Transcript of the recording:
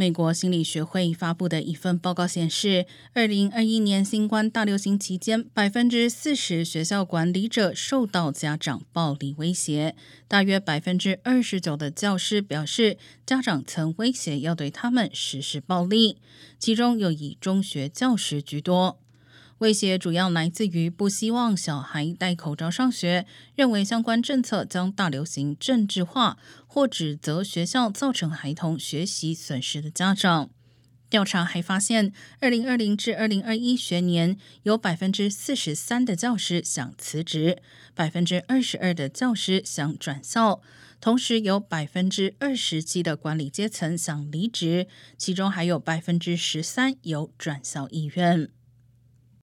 美国心理学会发布的一份报告显示，二零二一年新冠大流行期间，百分之四十学校管理者受到家长暴力威胁，大约百分之二十九的教师表示，家长曾威胁要对他们实施暴力，其中又以中学教师居多。威胁主要来自于不希望小孩戴口罩上学，认为相关政策将大流行政治化，或指责学校造成孩童学习损失的家长。调查还发现，二零二零至二零二一学年有百分之四十三的教师想辞职，百分之二十二的教师想转校，同时有百分之二十七的管理阶层想离职，其中还有百分之十三有转校意愿。